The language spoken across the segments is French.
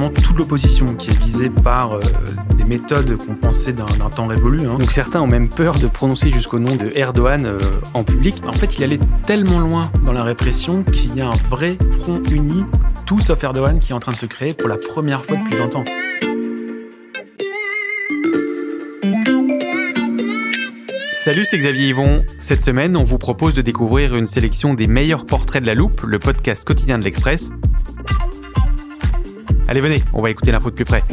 vraiment toute l'opposition qui est visée par euh, des méthodes qu'on pensait d'un temps révolu. Hein. Donc certains ont même peur de prononcer jusqu'au nom de Erdogan euh, en public. En fait, il allait tellement loin dans la répression qu'il y a un vrai front uni, tout sauf Erdogan, qui est en train de se créer pour la première fois depuis 20 ans. Salut, c'est Xavier Yvon. Cette semaine, on vous propose de découvrir une sélection des meilleurs portraits de la loupe, le podcast quotidien de l'Express. Allez, venez, on va écouter l'info de plus près.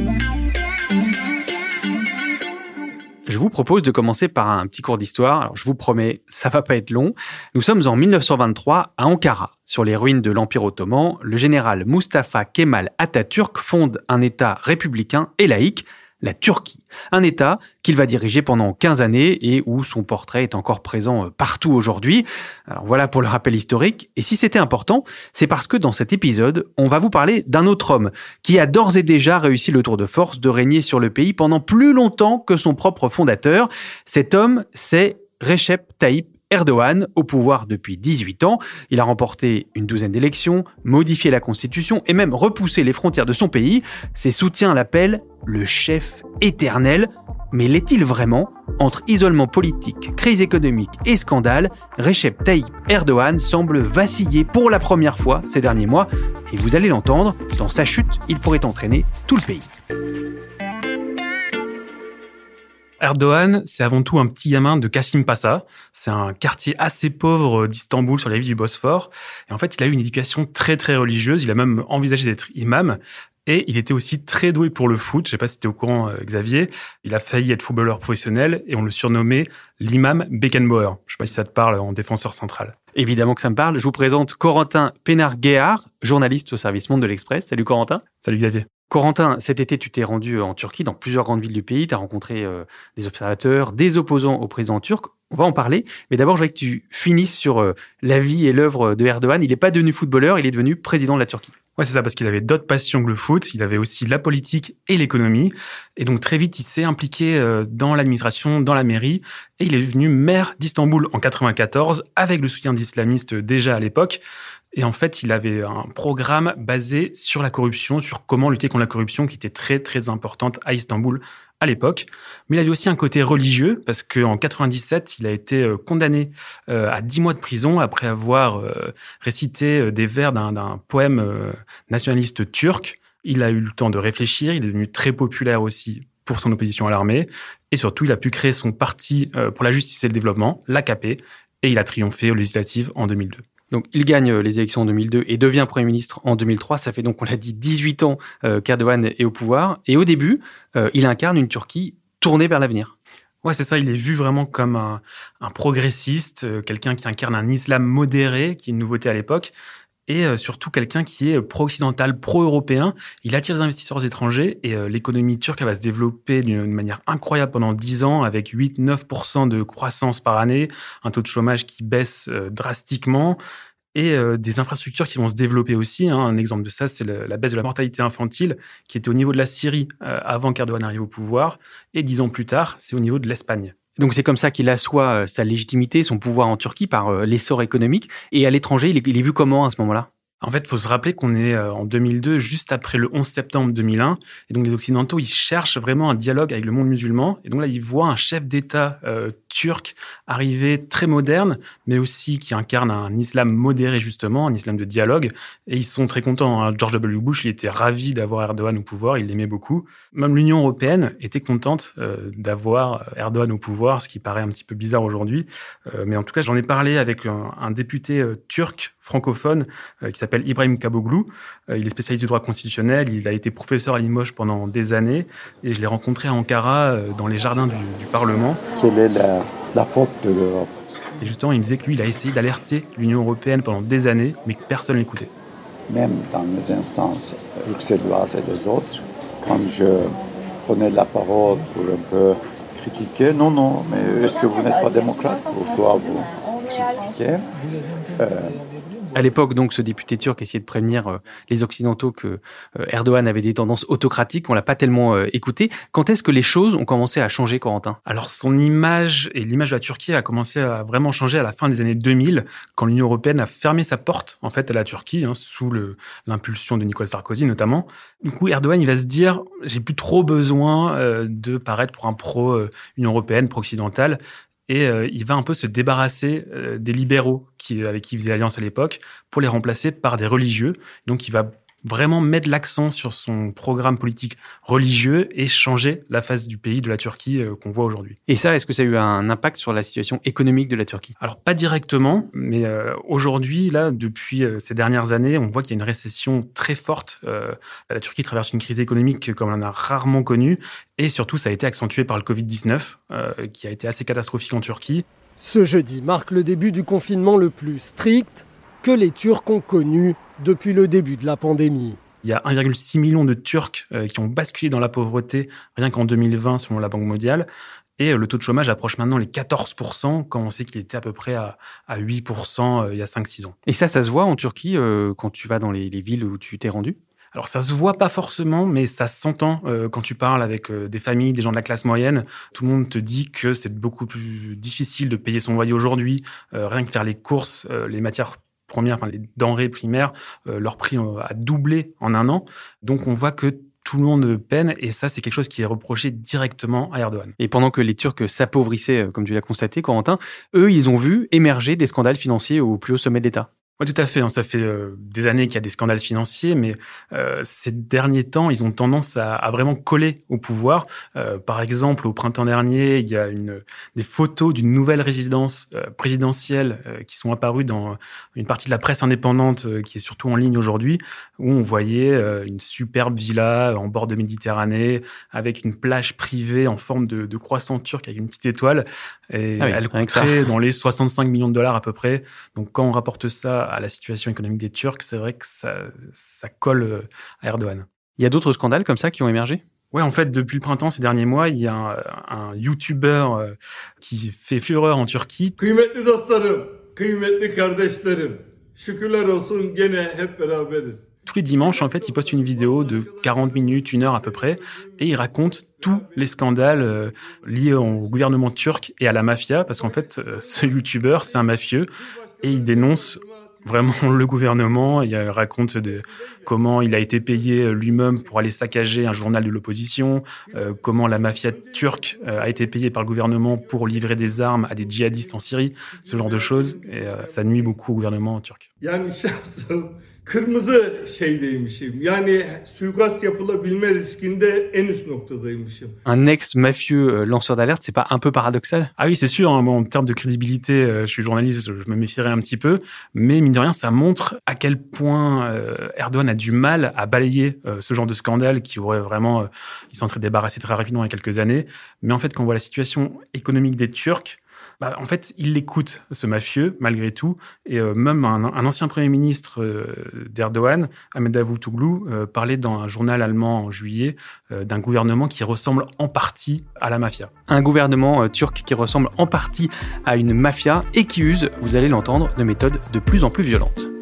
Je vous propose de commencer par un petit cours d'histoire. Je vous promets, ça va pas être long. Nous sommes en 1923 à Ankara. Sur les ruines de l'Empire ottoman, le général Mustafa Kemal Atatürk fonde un État républicain et laïque la Turquie. Un État qu'il va diriger pendant 15 années et où son portrait est encore présent euh, partout aujourd'hui. Alors voilà pour le rappel historique. Et si c'était important, c'est parce que dans cet épisode, on va vous parler d'un autre homme qui a d'ores et déjà réussi le tour de force de régner sur le pays pendant plus longtemps que son propre fondateur. Cet homme, c'est Recep Tayyip Erdogan, au pouvoir depuis 18 ans, il a remporté une douzaine d'élections, modifié la constitution et même repoussé les frontières de son pays. Ses soutiens l'appellent le chef éternel. Mais l'est-il vraiment? Entre isolement politique, crise économique et scandale, Recep Tayyip Erdogan semble vaciller pour la première fois ces derniers mois. Et vous allez l'entendre, dans sa chute, il pourrait entraîner tout le pays. Erdogan, c'est avant tout un petit gamin de Kassim Passa. C'est un quartier assez pauvre d'Istanbul sur la ville du Bosphore. Et en fait, il a eu une éducation très très religieuse. Il a même envisagé d'être imam. Et il était aussi très doué pour le foot. Je sais pas si tu es au courant, euh, Xavier. Il a failli être footballeur professionnel et on le surnommait l'imam Beckenbauer. Je sais pas si ça te parle en défenseur central. Évidemment que ça me parle. Je vous présente Corentin Pénard-Guéard, journaliste au service Monde de l'Express. Salut Corentin. Salut Xavier. Corentin, cet été, tu t'es rendu en Turquie, dans plusieurs grandes villes du pays. Tu as rencontré euh, des observateurs, des opposants au président turc. On va en parler. Mais d'abord, je voudrais que tu finisses sur euh, la vie et l'œuvre de Erdogan. Il n'est pas devenu footballeur, il est devenu président de la Turquie. Ouais, c'est ça, parce qu'il avait d'autres passions que le foot. Il avait aussi la politique et l'économie. Et donc, très vite, il s'est impliqué euh, dans l'administration, dans la mairie. Et il est devenu maire d'Istanbul en 94, avec le soutien d'islamistes déjà à l'époque. Et en fait, il avait un programme basé sur la corruption, sur comment lutter contre la corruption, qui était très, très importante à Istanbul à l'époque. Mais il avait aussi un côté religieux, parce qu'en 97, il a été euh, condamné euh, à 10 mois de prison après avoir euh, récité des vers d'un poème nationaliste turc. Il a eu le temps de réfléchir, il est devenu très populaire aussi pour son opposition à l'armée. Et surtout, il a pu créer son parti pour la justice et le développement, l'AKP, et il a triomphé aux législatives en 2002. Donc, il gagne euh, les élections en 2002 et devient Premier ministre en 2003. Ça fait donc, on l'a dit, 18 ans euh, qu'Erdogan est au pouvoir. Et au début, euh, il incarne une Turquie tournée vers l'avenir. Ouais, c'est ça. Il est vu vraiment comme un, un progressiste, quelqu'un qui incarne un islam modéré, qui est une nouveauté à l'époque, et euh, surtout quelqu'un qui est pro-occidental, pro-européen. Il attire les investisseurs étrangers et euh, l'économie turque va se développer d'une manière incroyable pendant 10 ans avec 8-9% de croissance par année, un taux de chômage qui baisse euh, drastiquement et des infrastructures qui vont se développer aussi. Hein. Un exemple de ça, c'est la baisse de la mortalité infantile qui était au niveau de la Syrie avant qu'Erdogan arrive au pouvoir et dix ans plus tard, c'est au niveau de l'Espagne. Donc c'est comme ça qu'il assoit euh, sa légitimité, son pouvoir en Turquie par euh, l'essor économique. Et à l'étranger, il est vu comment à ce moment-là? En fait, il faut se rappeler qu'on est euh, en 2002, juste après le 11 septembre 2001. Et donc, les Occidentaux, ils cherchent vraiment un dialogue avec le monde musulman. Et donc là, ils voient un chef d'État turc arrivé très moderne, mais aussi qui incarne un islam modéré justement, un islam de dialogue. Et ils sont très contents. Hein. George W. Bush, il était ravi d'avoir Erdogan au pouvoir, il l'aimait beaucoup. Même l'Union européenne était contente euh, d'avoir Erdogan au pouvoir, ce qui paraît un petit peu bizarre aujourd'hui. Euh, mais en tout cas, j'en ai parlé avec un, député euh, turc francophone qui s'appelle Ibrahim Kaboglu. il est spécialiste du droit constitutionnel, il a été professeur à Limoges pendant des années et je l'ai rencontré à Ankara dans les jardins du, du Parlement. Quelle est la la faute de l'Europe? Et justement, il me disait que lui, il a essayé d'alerter l'Union européenne pendant des années, mais que personne ne l'écoutait. Même dans les instances bruxelloises et les autres, quand je prenais la parole pour un peu critiquer, non, non, mais est-ce que vous n'êtes pas démocrate? Pourquoi vous critiquez? Euh, À l'époque, donc, ce député turc essayait de prévenir euh, les Occidentaux que euh, Erdogan avait des tendances autocratiques. On l'a pas tellement euh, écouté. Quand est-ce que les choses ont commencé à changer, Corentin? Alors, son image et l'image de la Turquie a commencé à vraiment changer à la fin des années 2000, quand l'Union européenne a fermé sa porte, en fait, à la Turquie, hein, sous l'impulsion de Nicolas Sarkozy notamment. Du coup, Erdogan, il va se dire, j'ai plus trop besoin de paraître pour un pro-Union européenne, pro-occidentale et euh, il va un peu se débarrasser euh, des libéraux qui, avec qui il faisait alliance à l'époque pour les remplacer par des religieux. Donc il va vraiment mettre l'accent sur son programme politique religieux et changer la face du pays, de la Turquie euh, qu'on voit aujourd'hui. Et ça, est-ce que ça a eu un impact sur la situation économique de la Turquie? Alors pas directement, mais euh, aujourd'hui, là, depuis euh, ces dernières années, on voit qu'il y a une récession très forte. la Turquie traverse une crise économique comme on en a rarement connue, et surtout, ça a été accentué par le Covid-19, qui a été assez catastrophique en Turquie. Ce jeudi marque le début du confinement le plus strict que les Turcs ont connu depuis le début de la pandémie. Il y a 1,6 million de Turcs euh, qui ont basculé dans la pauvreté rien qu'en 2020 selon la Banque mondiale. Et euh, le taux de chômage approche maintenant les 14%, quand on sait qu'il était à peu près à, 8% euh, il y a 5-6 ans. Et ça, ça se voit en Turquie quand tu vas dans les, villes où tu t'es rendu? Alors ça se voit pas forcément, mais ça s'entend quand tu parles avec des familles, des gens de la classe moyenne. Tout le monde te dit que c'est beaucoup plus difficile de payer son loyer aujourd'hui. rien que faire les courses, les matières premières, enfin, les denrées primaires, euh, leur prix euh, a doublé en un an. Donc on voit que tout le monde peine et ça c'est quelque chose qui est reproché directement à Erdogan. Et pendant que les Turcs s'appauvrissaient, euh, comme tu l'as constaté, Corentin, eux ils ont vu émerger des scandales financiers au plus haut sommet de l'État. Oui, tout à fait. Hein. Ça fait euh, des années qu'il y a des scandales financiers, mais euh, ces derniers temps, ils ont tendance à, vraiment coller au pouvoir. Euh, par exemple, au printemps dernier, il y a une, des photos d'une nouvelle résidence présidentielle qui sont apparues dans une partie de la presse indépendante qui est surtout en ligne aujourd'hui, où on voyait une superbe villa en bord de Méditerranée avec une plage privée en forme de, de croissant turc avec une petite étoile. Et ah elle coûterait dans les 65 millions de dollars à peu près. Donc quand on rapporte ça à la situation économique des Turcs, c'est vrai que ça, ça colle euh, à Erdogan. Il y a d'autres scandales comme ça qui ont émergé? Ouais, en fait, depuis le printemps, ces derniers mois, il y a un, un YouTuber euh, qui fait fureur en Turquie. Tous les dimanches, en fait, il poste une vidéo de 40 minutes, une heure à peu près, et il raconte tous les scandales euh, liés au gouvernement turc et à la mafia, parce qu'en fait, ce YouTuber, c'est un mafieux, et il dénonce vraiment le gouvernement. Il raconte comment il a été payé lui-même pour aller saccager un journal de l'opposition, euh, comment la mafia turque euh, a été payée par le gouvernement pour livrer des armes à des djihadistes en Syrie, ce genre de choses. Et euh, ça nuit beaucoup au gouvernement turc. kırmızı şeydeymişim. Yani suikast yapılabilme riskinde en üst noktadaymışım. Un ex-mafieux euh, lanceur d'alerte, c'est pas un peu paradoxal? Ah oui, c'est sûr. Hein. Bon, en termes de crédibilité, euh, je suis journaliste, je me méfierais un petit peu. Mais mine de rien, ça montre à quel point euh, Erdogan a du mal à balayer ce genre de scandale qui aurait vraiment... il s'en serait débarrassé très rapidement il y a quelques années. Mais en fait, quand on voit la situation économique des Turcs, bah, en fait, il l'écoute, ce mafieux, malgré tout. Et euh, même un, ancien Premier ministre euh, d'Erdogan, Ahmed Davutoglu, euh, parlait dans un journal allemand en juillet d'un gouvernement qui ressemble en partie à la mafia. Un gouvernement turc qui ressemble en partie à une mafia et qui use, vous allez l'entendre, de méthodes de plus en plus violentes.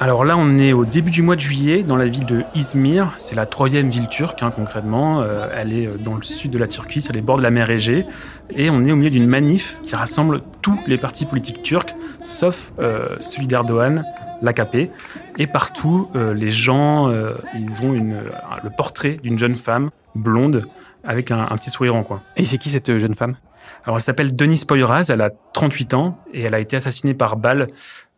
Alors là, on est au début du mois de juillet dans la ville de Izmir. C'est la troisième ville turque, hein, concrètement. Euh, elle est euh, dans le sud de la Turquie, c'est les bords de la mer Égée. Et on est au milieu d'une manif qui rassemble tous les partis politiques turcs, sauf euh, celui d'Erdogan, l'AKP. Et partout, les gens, ils ont le portrait d'une jeune femme blonde avec un, un petit sourire en coin. Et c'est qui cette jeune femme? Alors, elle s'appelle Denise Poyraz, elle a 38 ans et elle a été assassinée par balle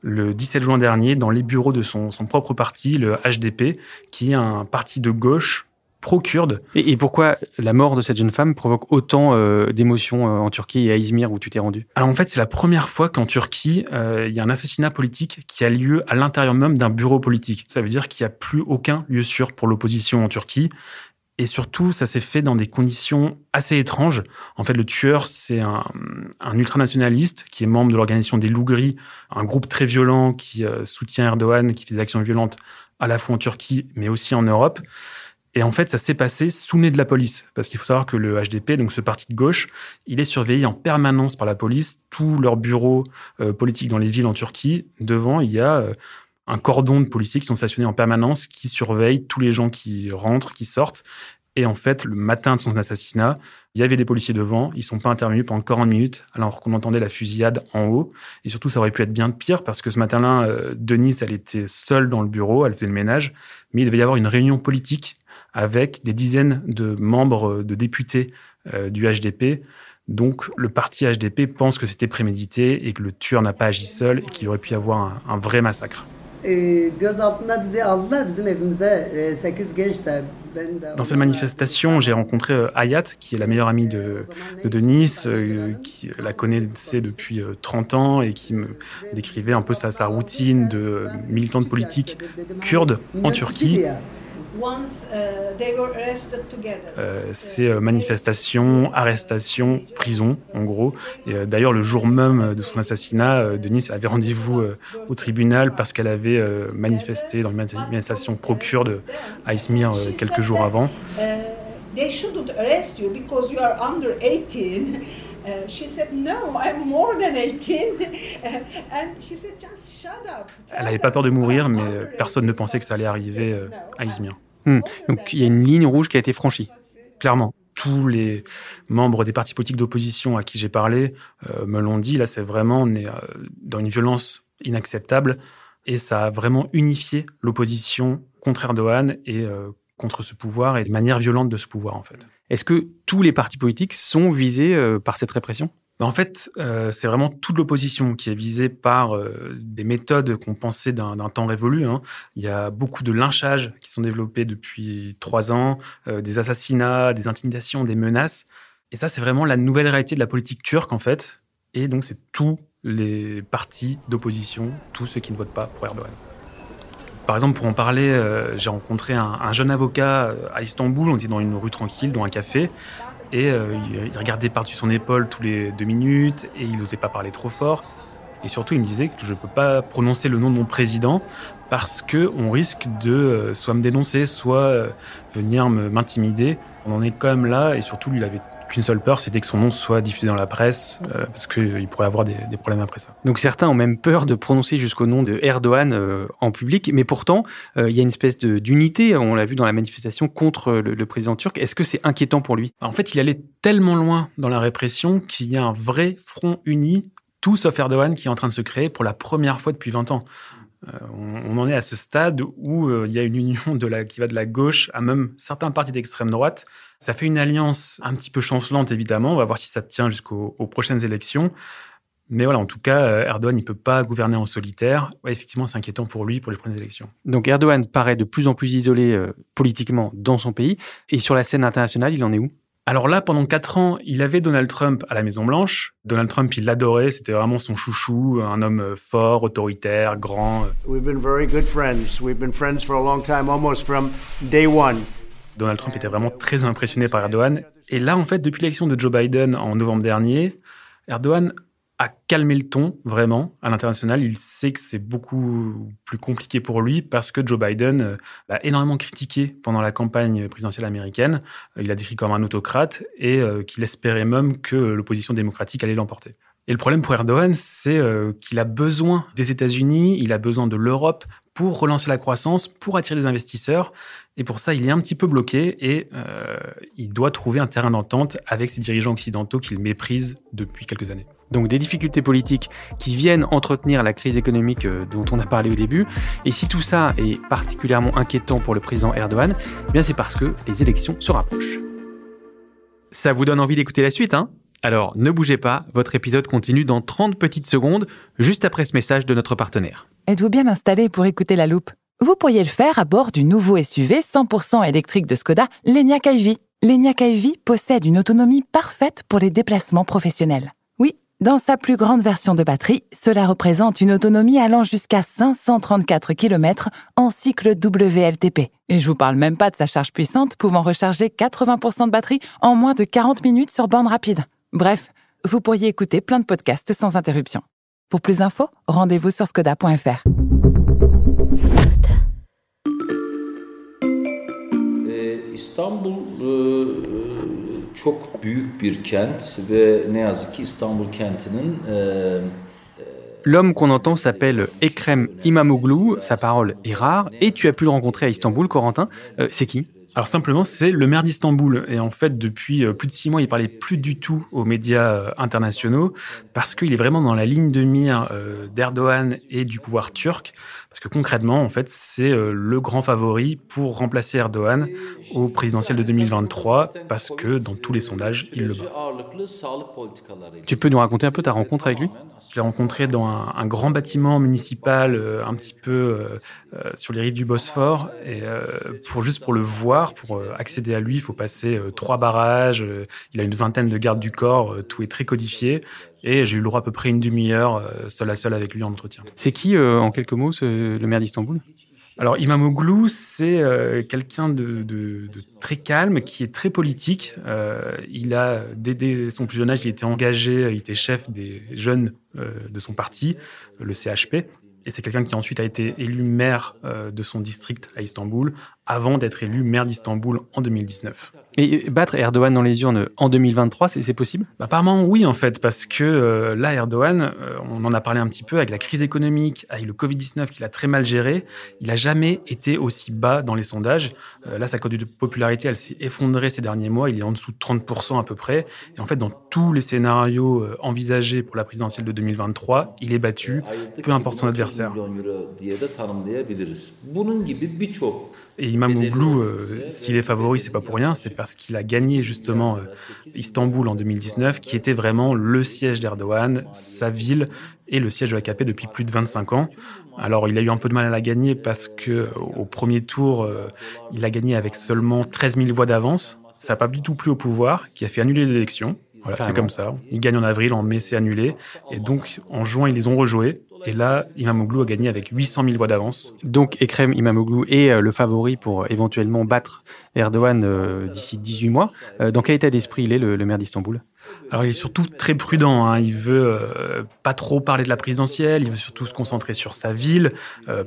le 17 juin dernier dans les bureaux de son, propre parti, le HDP, qui est un parti de gauche pro-kurde. Et, pourquoi la mort de cette jeune femme provoque autant euh, d'émotions euh, en Turquie et à Izmir où tu t'es rendu? Alors en fait, c'est la première fois qu'en Turquie, euh, il y a un assassinat politique qui a lieu à l'intérieur même d'un bureau politique. Ça veut dire qu'il n'y a plus aucun lieu sûr pour l'opposition en Turquie. Et surtout, ça s'est fait dans des conditions assez étranges. En fait, le tueur, c'est un, ultranationaliste qui est membre de l'organisation des Loups Gris, un groupe très violent qui euh, soutient Erdogan, qui fait des actions violentes à la fois en Turquie, mais aussi en Europe. Et en fait, ça s'est passé sous le nez de la police. Parce qu'il faut savoir que le HDP, donc ce parti de gauche, il est surveillé en permanence par la police. Tous leurs bureaux euh, politiques dans les villes en Turquie, devant, il y a euh, un cordon de policiers qui sont stationnés en permanence, qui surveillent tous les gens qui rentrent, qui sortent. Et en fait, le matin de son assassinat, il y avait des policiers devant, ils sont pas intervenus pendant 40 minutes, alors qu'on entendait la fusillade en haut. Et surtout, ça aurait pu être bien pire, parce que ce matin-là, euh, Denise, elle était seule dans le bureau, elle faisait le ménage, mais il devait y avoir une réunion politique avec des dizaines de membres de députés euh, du HDP. Donc le parti HDP pense que c'était prémédité et que le tueur n'a pas agi seul et qu'il aurait pu y avoir un vrai massacre. Dans cette manifestation, j'ai rencontré euh, Ayat, qui est la meilleure amie de, de Denis, euh, qui la connaissait depuis 30 euh, ans et qui me décrivait un peu sa, sa routine de militante politique kurde en Turquie. Euh, c'est euh, manifestation, arrestation, prison, en gros. Et euh, d'ailleurs, le jour même de son assassinat, Denise avait rendez-vous au tribunal parce qu'elle avait manifesté dans une manifestation pro-kurde à Izmir quelques jours avant. They shouldn't arrest you because you are under 18. Uh, she said, No, I'm more than 18. And she said, Just shut up. Elle n'avait pas peur de mourir, mais personne ne pensait que ça allait arriver à Izmir. Hmm. Donc il y a une ligne rouge qui a été franchie. Clairement. Tous les membres des partis politiques d'opposition à qui j'ai parlé euh, me l'ont dit. Là, c'est vraiment, on est euh, dans une violence inacceptable et ça a vraiment unifié l'opposition contre Erdogan et euh, contre ce pouvoir et de manière violente de ce pouvoir, en fait. Est-ce que tous les partis politiques sont visés par cette répression? En fait, euh, c'est vraiment toute l'opposition qui est visée par euh, des méthodes qu'on pensait d'un temps révolu. Hein. Il y a beaucoup de lynchages qui sont développés depuis trois ans, euh, des assassinats, des intimidations, des menaces. Et ça, c'est vraiment la nouvelle réalité de la politique turque, en fait. Et donc, c'est tous les partis d'opposition, tous ceux qui ne votent pas pour Erdogan. Par exemple, pour en parler, j'ai rencontré un, jeune avocat à Istanbul. On était dans une rue tranquille, dans un café. Et euh, il regardait par-dessus son épaule tous les deux minutes et il n'osait pas parler trop fort. Et surtout, il me disait que je ne peux pas prononcer le nom de mon président parce que on risque de euh, soit me dénoncer, soit euh, venir m'intimider. On en est quand même là et surtout, lui, il avait qu'une seule peur, c'était que son nom soit diffusé dans la presse, euh, parce qu'il pourrait avoir des, problèmes après ça. Donc certains ont même peur de prononcer jusqu'au nom de Erdogan euh, en public, mais pourtant, euh, il y a une espèce d'unité, on l'a vu dans la manifestation contre le, président turc. Est-ce que c'est inquiétant pour lui? En fait, il allait tellement loin dans la répression qu'il y a un vrai front uni, tout sauf Erdogan, qui est en train de se créer pour la première fois depuis 20 ans. On, en est à ce stade où il y a une union de la, qui va de la gauche à même certains partis d'extrême droite ça fait une alliance un petit peu chancelante, évidemment. On va voir si ça tient jusqu'aux prochaines élections. Mais voilà, en tout cas, euh, Erdogan, il peut pas gouverner en solitaire. effectivement, c'est inquiétant pour lui pour les prochaines élections. Donc Erdogan paraît de plus en plus isolé euh, politiquement dans son pays. Et sur la scène internationale, il en est où? Alors là, pendant quatre ans, il avait Donald Trump à la Maison Blanche. Donald Trump, il l'adorait, c'était vraiment son chouchou, un homme euh, fort, autoritaire, grand. We've been very good friends. We've been friends for a long time, almost from day one. Donald Trump était vraiment très impressionné par Erdogan. Et là, en fait, depuis l'élection de Joe Biden en novembre dernier, Erdogan a calmé le ton vraiment à l'international. Il sait que c'est beaucoup plus compliqué pour lui parce que Joe Biden euh, l'a énormément critiqué pendant la campagne présidentielle américaine. Euh, il a décrit comme un autocrate et euh, qu'il espérait même que l'opposition démocratique allait l'emporter. Et le problème pour Erdogan, c'est qu'il a besoin des États-Unis, il a besoin de l'Europe pour relancer la croissance, pour attirer des investisseurs. Et pour ça, il est un petit peu bloqué et euh, il doit trouver un terrain d'entente avec ces dirigeants occidentaux qu'il méprise depuis quelques années. Donc des difficultés politiques qui viennent entretenir la crise économique euh, dont on a parlé au début. Et si tout ça est particulièrement inquiétant pour le président Erdogan, eh bien c'est parce que les élections se rapprochent. Ça vous donne envie d'écouter la suite, hein? Alors ne bougez pas, votre épisode continue dans 30 petites secondes, juste après ce message de notre partenaire. Êtes-vous bien installé pour écouter la loupe? Vous pourriez le faire à bord du nouveau SUV 100% électrique de Skoda, l'Enyaq iV. L'Enyaq iV possède une autonomie parfaite pour les déplacements professionnels. Oui, dans sa plus grande version de batterie, cela représente une autonomie allant jusqu'à 534 km en cycle WLTP. Et je vous parle même pas de sa charge puissante pouvant recharger 80% de batterie en moins de 40 minutes sur bande rapide. Bref, vous pourriez écouter plein de podcasts sans interruption. Pour plus d'infos, rendez-vous sur skoda.fr. İstanbul e, çok büyük bir kent ve ne yazık ki İstanbul kentinin e, L'homme qu'on entend s'appelle Ekrem Imamoglu, sa parole est rare, et tu as pu le rencontrer à Istanbul, Corentin. Euh, c'est qui? Alors simplement, c'est le maire d'Istanbul. Et en fait, depuis euh, plus de six mois, il parlait plus du tout aux médias euh, internationaux parce qu'il est vraiment dans la ligne de mire d'Erdogan et du pouvoir turc. Parce que concrètement, en fait, c'est le grand favori pour remplacer Erdogan au présidentiel de 2023 parce que dans tous les sondages, il le bat. Tu peux nous raconter un peu ta rencontre avec lui je l'ai rencontré dans un, grand bâtiment municipal, euh, un petit peu euh, euh, sur les rives du Bosphore. Et pour juste pour le voir, pour accéder à lui, il faut passer trois barrages. il a une vingtaine de gardes du corps. tout est très codifié. Et j'ai eu le droit à peu près une demi-heure seul à seul avec lui en entretien. C'est qui, en quelques mots, le maire d'Istanbul? Alors Imamoglu, c'est euh, quelqu'un de, de, de, très calme, qui est très politique. Euh, il a, dès, son plus jeune âge, il était engagé, il était chef des jeunes euh, de son parti, le CHP. Et c'est quelqu'un qui ensuite a été élu maire euh, de son district à Istanbul, avant d'être élu maire d'Istanbul en 2019. Et battre Erdogan dans les urnes en 2023, c'est possible? Bah, Apparemment oui en fait, parce que euh, là Erdogan, euh, on en a parlé un petit peu avec la crise économique, avec le Covid-19 qu'il a très mal géré, il a jamais été aussi bas dans les sondages. Euh, là sa cote de popularité, elle s'est effondrée ces derniers mois, il est en dessous de 30% à peu près. Et en fait dans tous les scénarios envisagés pour la présidentielle de 2023, il est battu, peu importe son adversaire. Et Imamoglu, euh, s'il est favori, c'est pas pour rien, c'est parce qu'il a gagné justement euh, Istanbul en 2019, qui était vraiment le siège d'Erdogan, sa ville et le siège de l'AKP depuis plus de 25 ans. Alors, il a eu un peu de mal à la gagner parce que au premier tour, euh, il a gagné avec seulement 13 000 voix d'avance. Ça n'a pas du tout plu au pouvoir, qui a fait annuler les élections. Voilà, c'est comme ça. Il gagne en avril, en mai, c'est annulé. Et donc, en juin, ils les ont rejoués. Et là, Imamoglu a gagné avec 800 000 voix d'avance. Donc, Ekrem Imamoglu est euh, le favori pour euh, éventuellement battre Erdogan euh, d'ici 18 mois. dans quel état d'esprit il est, le, maire d'Istanbul? Alors il est surtout très prudent. Hein. Il veut pas trop parler de la présidentielle. Il veut surtout se concentrer sur sa ville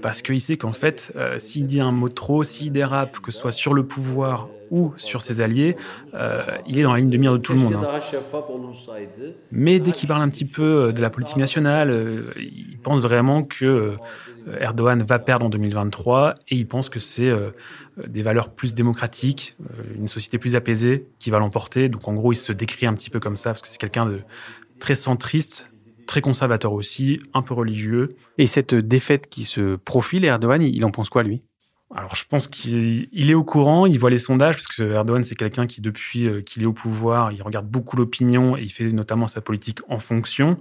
parce qu'il sait qu'en fait, s'il dit un mot trop, s'il dérape, que ce soit sur le pouvoir ou sur ses alliés, euh, il est dans la ligne de mire de tout le monde. Hein. Mais dès qu'il parle un petit peu euh, de la politique nationale, euh, il pense vraiment que Erdogan va perdre en 2023 et il pense que c'est des valeurs plus démocratiques, une société plus apaisée qui va l'emporter. Donc en gros, il se décrit un petit peu comme ça parce que c'est quelqu'un de très centriste, très conservateur aussi, un peu religieux. Et cette défaite qui se profile, Erdogan, il en pense quoi lui? Alors, je pense qu'il est au courant, il voit les sondages, parce que Erdogan, c'est quelqu'un qui, depuis euh, qu'il est au pouvoir, il regarde beaucoup l'opinion et il fait notamment sa politique en fonction.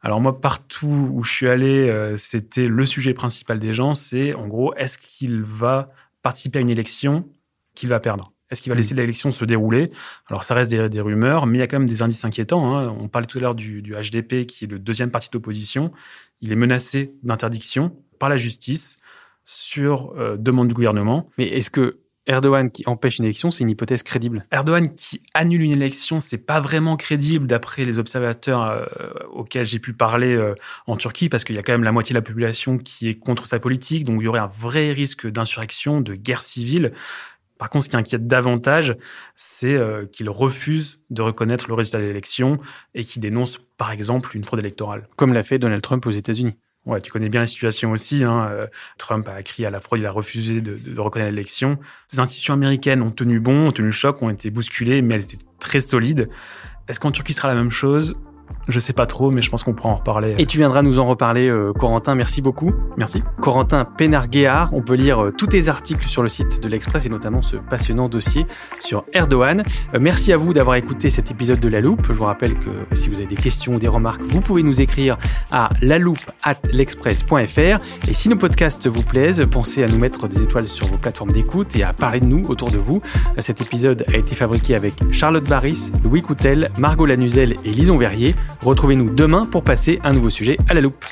Alors moi, partout où je suis allé, euh, c'était le sujet principal des gens, c'est en gros, est-ce qu'il va participer à une élection qu'il va perdre Est-ce qu'il va mmh. laisser l'élection se dérouler? Alors ça reste des, rumeurs, mais il y a quand même des indices inquiétants. Hein. On parlait tout à l'heure du, du HDP, qui est le deuxième parti d'opposition. Il est menacé d'interdiction par la justice sur euh, demande du gouvernement. Mais est-ce que Erdogan qui empêche une élection, c'est une hypothèse crédible Erdogan qui annule une élection, c'est pas vraiment crédible d'après les observateurs euh, auxquels j'ai pu parler euh, en Turquie, parce qu'il y a quand même la moitié de la population qui est contre sa politique, donc il y aurait un vrai risque d'insurrection, de guerre civile. Par contre, ce qui inquiète davantage, c'est qu'il refuse de reconnaître le résultat de l'élection et qu'il dénonce, par exemple, une fraude électorale. Comme l'a fait Donald Trump aux États-Unis. Ouais, tu connais bien la situation aussi. Hein. Euh, Trump a crié à la fraude, il a refusé de, reconnaître l'élection. Les institutions américaines ont tenu bon, ont tenu le choc, ont été bousculées, mais elles étaient très solides. Est-ce qu'en Turquie sera la même chose? Je sais pas trop, mais je pense qu'on pourra en reparler. Et tu viendras nous en reparler, euh, Corentin. Merci beaucoup. Merci. Corentin Pénarguéard. On peut lire euh, tous tes articles sur le site de l'Express et notamment ce passionnant dossier sur Erdogan. Euh, merci à vous d'avoir écouté cet épisode de La Loupe. Je vous rappelle que si vous avez des questions ou des remarques, vous pouvez nous écrire à l'express.fr. Et si nos podcasts vous plaisent, pensez à nous mettre des étoiles sur vos plateformes d'écoute et à parler de nous autour de vous. Cet épisode a été fabriqué avec Charlotte Barris, Louis Coutel, Margot Lanuzel et Lison Verrier. Retrouvez-nous demain pour passer un nouveau sujet à la loupe.